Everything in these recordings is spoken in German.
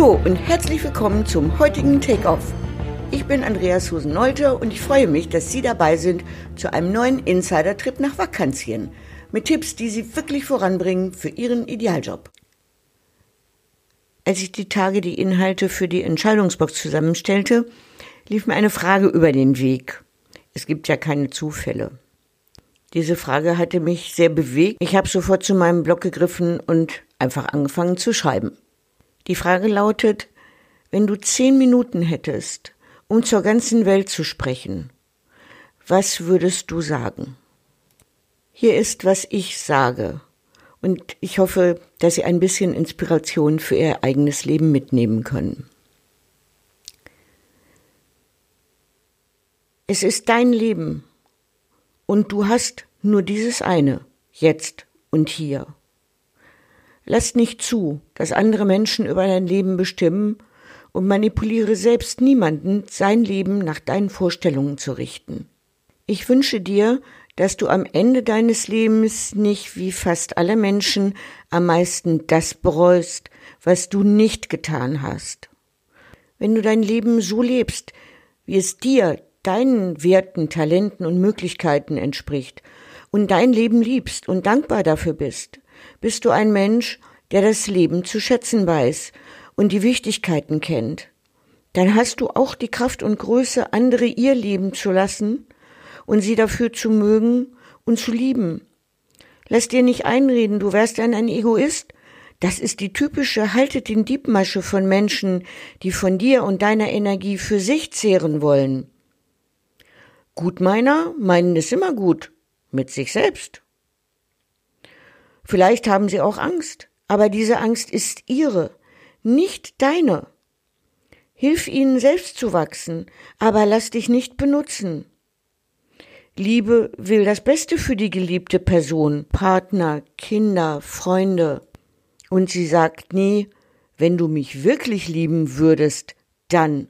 Hallo und herzlich willkommen zum heutigen Take-Off. Ich bin Andreas Husen-Nolte und ich freue mich, dass Sie dabei sind zu einem neuen Insider-Trip nach Vakantien mit Tipps, die Sie wirklich voranbringen für Ihren Idealjob. Als ich die Tage die Inhalte für die Entscheidungsbox zusammenstellte, lief mir eine Frage über den Weg. Es gibt ja keine Zufälle. Diese Frage hatte mich sehr bewegt. Ich habe sofort zu meinem Blog gegriffen und einfach angefangen zu schreiben. Die Frage lautet, wenn du zehn Minuten hättest, um zur ganzen Welt zu sprechen, was würdest du sagen? Hier ist, was ich sage. Und ich hoffe, dass Sie ein bisschen Inspiration für Ihr eigenes Leben mitnehmen können. Es ist dein Leben. Und du hast nur dieses eine, jetzt und hier. Lass nicht zu, dass andere Menschen über dein Leben bestimmen und manipuliere selbst niemanden, sein Leben nach deinen Vorstellungen zu richten. Ich wünsche dir, dass du am Ende deines Lebens nicht wie fast alle Menschen am meisten das bereust, was du nicht getan hast. Wenn du dein Leben so lebst, wie es dir, deinen Werten, Talenten und Möglichkeiten entspricht und dein Leben liebst und dankbar dafür bist, bist du ein Mensch, der das Leben zu schätzen weiß und die Wichtigkeiten kennt. Dann hast du auch die Kraft und Größe, andere ihr Leben zu lassen und sie dafür zu mögen und zu lieben. Lass dir nicht einreden, du wärst dann ein Egoist. Das ist die typische Haltet den Diebmasche von Menschen, die von dir und deiner Energie für sich zehren wollen. Gutmeiner meinen es immer gut, mit sich selbst. Vielleicht haben sie auch Angst, aber diese Angst ist ihre, nicht deine. Hilf ihnen selbst zu wachsen, aber lass dich nicht benutzen. Liebe will das Beste für die geliebte Person, Partner, Kinder, Freunde. Und sie sagt nie, wenn du mich wirklich lieben würdest, dann.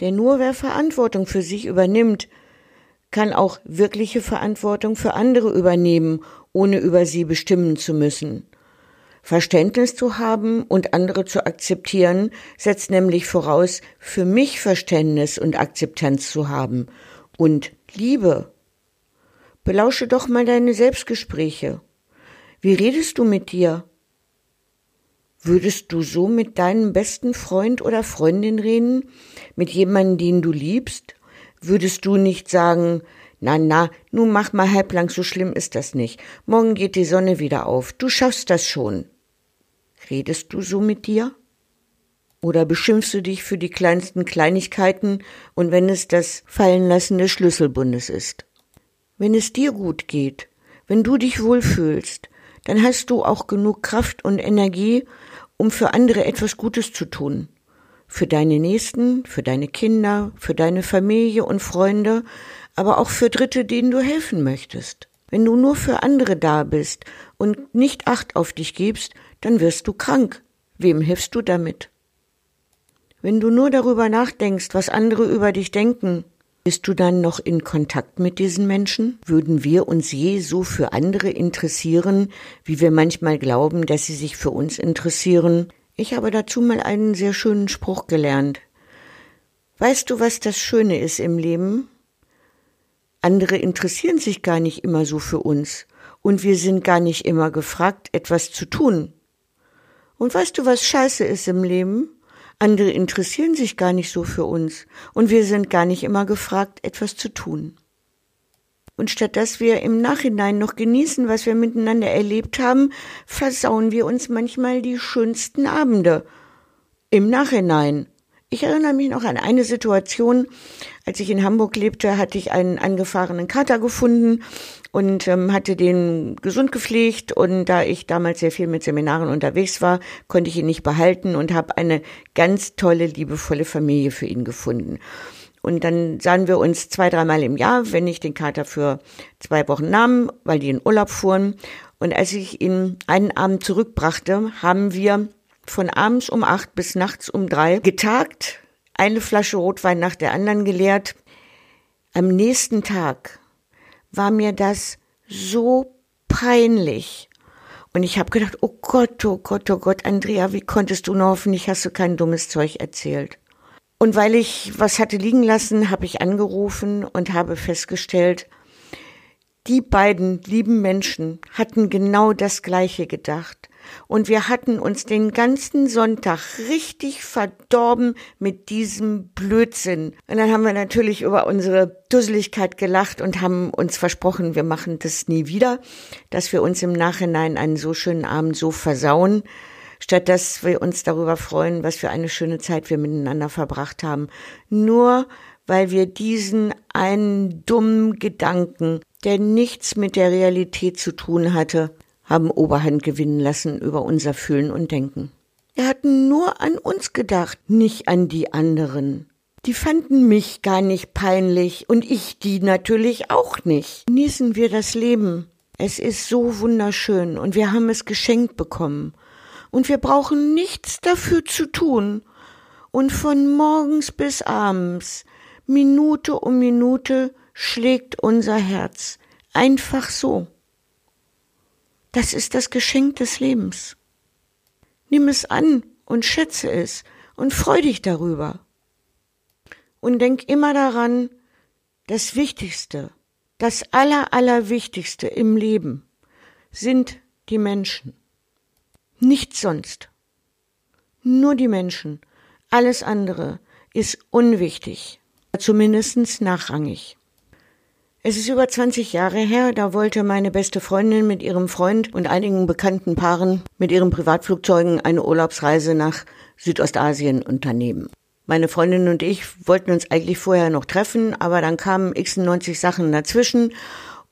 Denn nur wer Verantwortung für sich übernimmt, kann auch wirkliche Verantwortung für andere übernehmen, ohne über sie bestimmen zu müssen. Verständnis zu haben und andere zu akzeptieren, setzt nämlich voraus, für mich Verständnis und Akzeptanz zu haben und Liebe. Belausche doch mal deine Selbstgespräche. Wie redest du mit dir? Würdest du so mit deinem besten Freund oder Freundin reden? Mit jemandem, den du liebst? Würdest du nicht sagen, na, na, nun mach mal halblang, so schlimm ist das nicht. Morgen geht die Sonne wieder auf. Du schaffst das schon. Redest du so mit dir? Oder beschimpfst du dich für die kleinsten Kleinigkeiten und wenn es das Fallenlassen des Schlüsselbundes ist? Wenn es dir gut geht, wenn du dich wohlfühlst, dann hast du auch genug Kraft und Energie, um für andere etwas Gutes zu tun. Für deine Nächsten, für deine Kinder, für deine Familie und Freunde, aber auch für Dritte, denen du helfen möchtest. Wenn du nur für andere da bist und nicht Acht auf dich gibst, dann wirst du krank. Wem hilfst du damit? Wenn du nur darüber nachdenkst, was andere über dich denken, bist du dann noch in Kontakt mit diesen Menschen? Würden wir uns je so für andere interessieren, wie wir manchmal glauben, dass sie sich für uns interessieren? Ich habe dazu mal einen sehr schönen Spruch gelernt. Weißt du, was das Schöne ist im Leben? Andere interessieren sich gar nicht immer so für uns und wir sind gar nicht immer gefragt, etwas zu tun. Und weißt du, was scheiße ist im Leben? Andere interessieren sich gar nicht so für uns und wir sind gar nicht immer gefragt, etwas zu tun. Und statt dass wir im Nachhinein noch genießen, was wir miteinander erlebt haben, versauen wir uns manchmal die schönsten Abende. Im Nachhinein. Ich erinnere mich noch an eine Situation, als ich in Hamburg lebte, hatte ich einen angefahrenen Kater gefunden und ähm, hatte den gesund gepflegt. Und da ich damals sehr viel mit Seminaren unterwegs war, konnte ich ihn nicht behalten und habe eine ganz tolle, liebevolle Familie für ihn gefunden. Und dann sahen wir uns zwei, dreimal im Jahr, wenn ich den Kater für zwei Wochen nahm, weil die in Urlaub fuhren. Und als ich ihn einen Abend zurückbrachte, haben wir von abends um acht bis nachts um drei getagt, eine Flasche Rotwein nach der anderen geleert. Am nächsten Tag war mir das so peinlich Und ich habe gedacht, oh Gott, oh Gott, oh Gott, Andrea, wie konntest du nur hoffentlich hast du kein dummes Zeug erzählt. Und weil ich was hatte liegen lassen, habe ich angerufen und habe festgestellt, die beiden lieben Menschen hatten genau das Gleiche gedacht. Und wir hatten uns den ganzen Sonntag richtig verdorben mit diesem Blödsinn. Und dann haben wir natürlich über unsere Dusseligkeit gelacht und haben uns versprochen, wir machen das nie wieder, dass wir uns im Nachhinein einen so schönen Abend so versauen, statt dass wir uns darüber freuen, was für eine schöne Zeit wir miteinander verbracht haben. Nur weil wir diesen einen dummen Gedanken, der nichts mit der Realität zu tun hatte, haben Oberhand gewinnen lassen über unser Fühlen und Denken. Wir hatten nur an uns gedacht, nicht an die anderen. Die fanden mich gar nicht peinlich und ich die natürlich auch nicht. Genießen wir das Leben. Es ist so wunderschön und wir haben es geschenkt bekommen. Und wir brauchen nichts dafür zu tun. Und von morgens bis abends, Minute um Minute, schlägt unser Herz. Einfach so. Das ist das Geschenk des Lebens. Nimm es an und schätze es und freu dich darüber. Und denk immer daran, das Wichtigste, das Aller, Allerwichtigste im Leben sind die Menschen. Nichts sonst. Nur die Menschen. Alles andere ist unwichtig, zumindest nachrangig. Es ist über 20 Jahre her, da wollte meine beste Freundin mit ihrem Freund und einigen bekannten Paaren mit ihren Privatflugzeugen eine Urlaubsreise nach Südostasien unternehmen. Meine Freundin und ich wollten uns eigentlich vorher noch treffen, aber dann kamen x90 Sachen dazwischen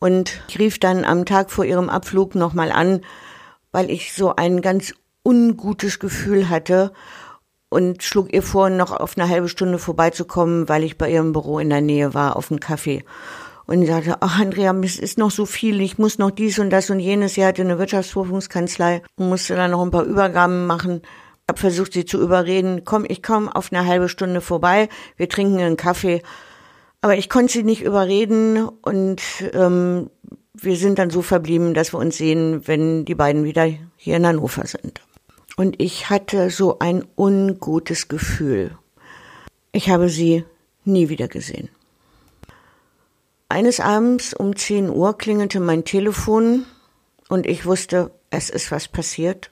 und ich rief dann am Tag vor ihrem Abflug nochmal an, weil ich so ein ganz ungutes Gefühl hatte und schlug ihr vor, noch auf eine halbe Stunde vorbeizukommen, weil ich bei ihrem Büro in der Nähe war, auf einen Kaffee. Und ich sagte, ach Andrea, es ist noch so viel, ich muss noch dies und das und jenes. Sie hatte eine Wirtschaftsprüfungskanzlei und musste dann noch ein paar Übergaben machen. Ich habe versucht, sie zu überreden, komm, ich komme auf eine halbe Stunde vorbei, wir trinken einen Kaffee. Aber ich konnte sie nicht überreden und ähm, wir sind dann so verblieben, dass wir uns sehen, wenn die beiden wieder hier in Hannover sind. Und ich hatte so ein ungutes Gefühl. Ich habe sie nie wieder gesehen. Eines Abends um 10 Uhr klingelte mein Telefon und ich wusste, es ist was passiert.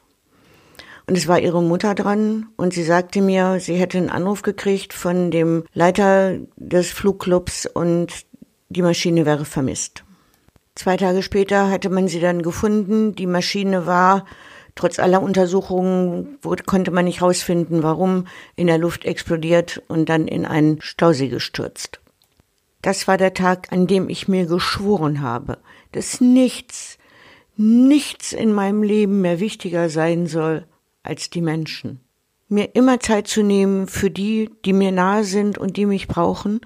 Und es war ihre Mutter dran und sie sagte mir, sie hätte einen Anruf gekriegt von dem Leiter des Flugclubs und die Maschine wäre vermisst. Zwei Tage später hatte man sie dann gefunden. Die Maschine war, trotz aller Untersuchungen, konnte man nicht herausfinden, warum, in der Luft explodiert und dann in einen Stausee gestürzt. Das war der Tag, an dem ich mir geschworen habe, dass nichts, nichts in meinem Leben mehr wichtiger sein soll als die Menschen. Mir immer Zeit zu nehmen für die, die mir nahe sind und die mich brauchen,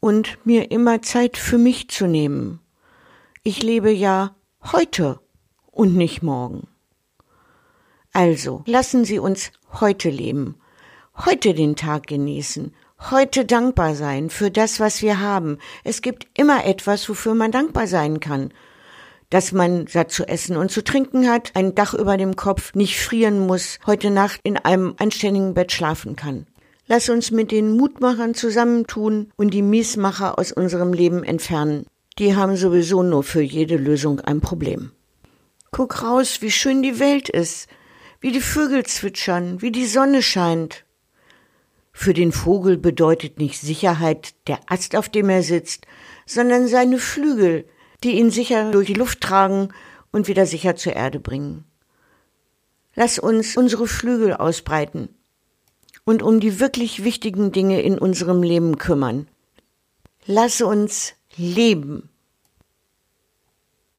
und mir immer Zeit für mich zu nehmen. Ich lebe ja heute und nicht morgen. Also, lassen Sie uns heute leben, heute den Tag genießen, heute dankbar sein für das, was wir haben. Es gibt immer etwas, wofür man dankbar sein kann. Dass man satt zu essen und zu trinken hat, ein Dach über dem Kopf, nicht frieren muss, heute Nacht in einem anständigen Bett schlafen kann. Lass uns mit den Mutmachern zusammentun und die Miesmacher aus unserem Leben entfernen. Die haben sowieso nur für jede Lösung ein Problem. Guck raus, wie schön die Welt ist, wie die Vögel zwitschern, wie die Sonne scheint. Für den Vogel bedeutet nicht Sicherheit der Ast, auf dem er sitzt, sondern seine Flügel, die ihn sicher durch die Luft tragen und wieder sicher zur Erde bringen. Lass uns unsere Flügel ausbreiten und um die wirklich wichtigen Dinge in unserem Leben kümmern. Lass uns leben.